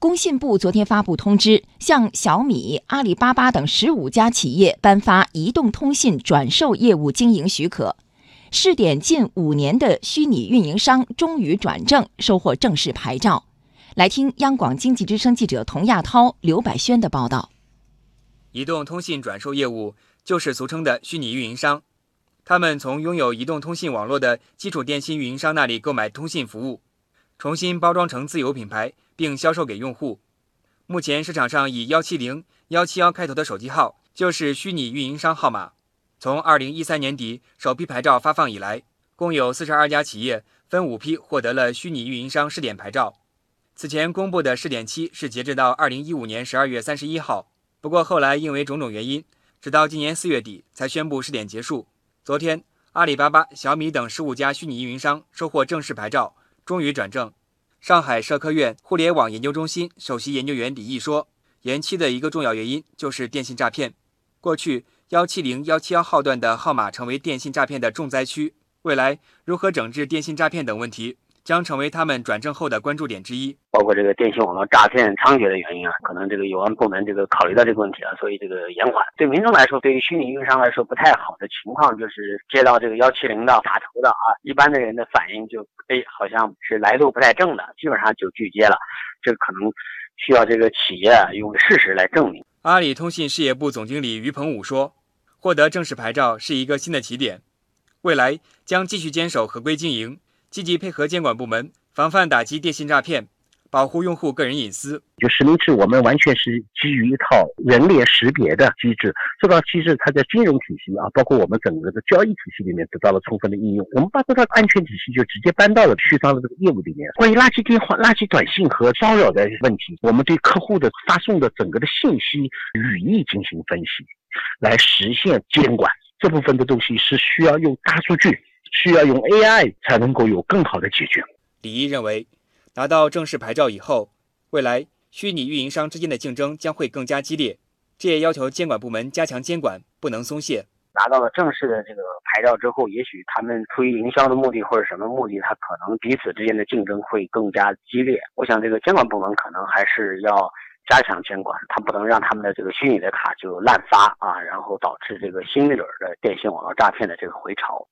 工信部昨天发布通知，向小米、阿里巴巴等十五家企业颁发移动通信转售业务经营许可。试点近五年的虚拟运营商终于转正，收获正式牌照。来听央广经济之声记者童亚涛、刘百轩的报道。移动通信转售业务就是俗称的虚拟运营商，他们从拥有移动通信网络的基础电信运营商那里购买通信服务，重新包装成自有品牌。并销售给用户。目前市场上以幺七零、幺七幺开头的手机号就是虚拟运营商号码。从二零一三年底首批牌照发放以来，共有四十二家企业分五批获得了虚拟运营商试点牌照。此前公布的试点期是截至到二零一五年十二月三十一号，不过后来因为种种原因，直到今年四月底才宣布试点结束。昨天，阿里巴巴、小米等十五家虚拟运营商收获正式牌照，终于转正。上海社科院互联网研究中心首席研究员李毅说：“延期的一个重要原因就是电信诈骗。过去幺七零、幺七幺号段的号码成为电信诈骗的重灾区，未来如何整治电信诈骗等问题？”将成为他们转正后的关注点之一。包括这个电信网络诈骗猖獗的原因啊，可能这个有关部门这个考虑到这个问题啊，所以这个延缓。对民众来说，对于虚拟运营商来说不太好的情况，就是接到这个幺七零的打头的啊，一般的人的反应就哎，好像是来路不太正的，基本上就拒接了。这可能需要这个企业用事实来证明。阿里通信事业部总经理于鹏武说：“获得正式牌照是一个新的起点，未来将继续坚守合规经营。”积极配合监管部门，防范打击电信诈骗，保护用户个人隐私。就实名制，我们完全是基于一套人脸识别的机制，这套机制它在金融体系啊，包括我们整个的交易体系里面得到了充分的应用。我们把这套安全体系就直接搬到了续商的这个业务里面。关于垃圾电话、垃圾短信和骚扰的问题，我们对客户的发送的整个的信息语义进行分析，来实现监管。这部分的东西是需要用大数据。需要用 AI 才能够有更好的解决。李毅认为，拿到正式牌照以后，未来虚拟运营商之间的竞争将会更加激烈。这也要求监管部门加强监管，不能松懈。拿到了正式的这个牌照之后，也许他们出于营销的目的或者什么目的，他可能彼此之间的竞争会更加激烈。我想，这个监管部门可能还是要加强监管，他不能让他们的这个虚拟的卡就滥发啊，然后导致这个新一轮的电信网络诈骗的这个回潮。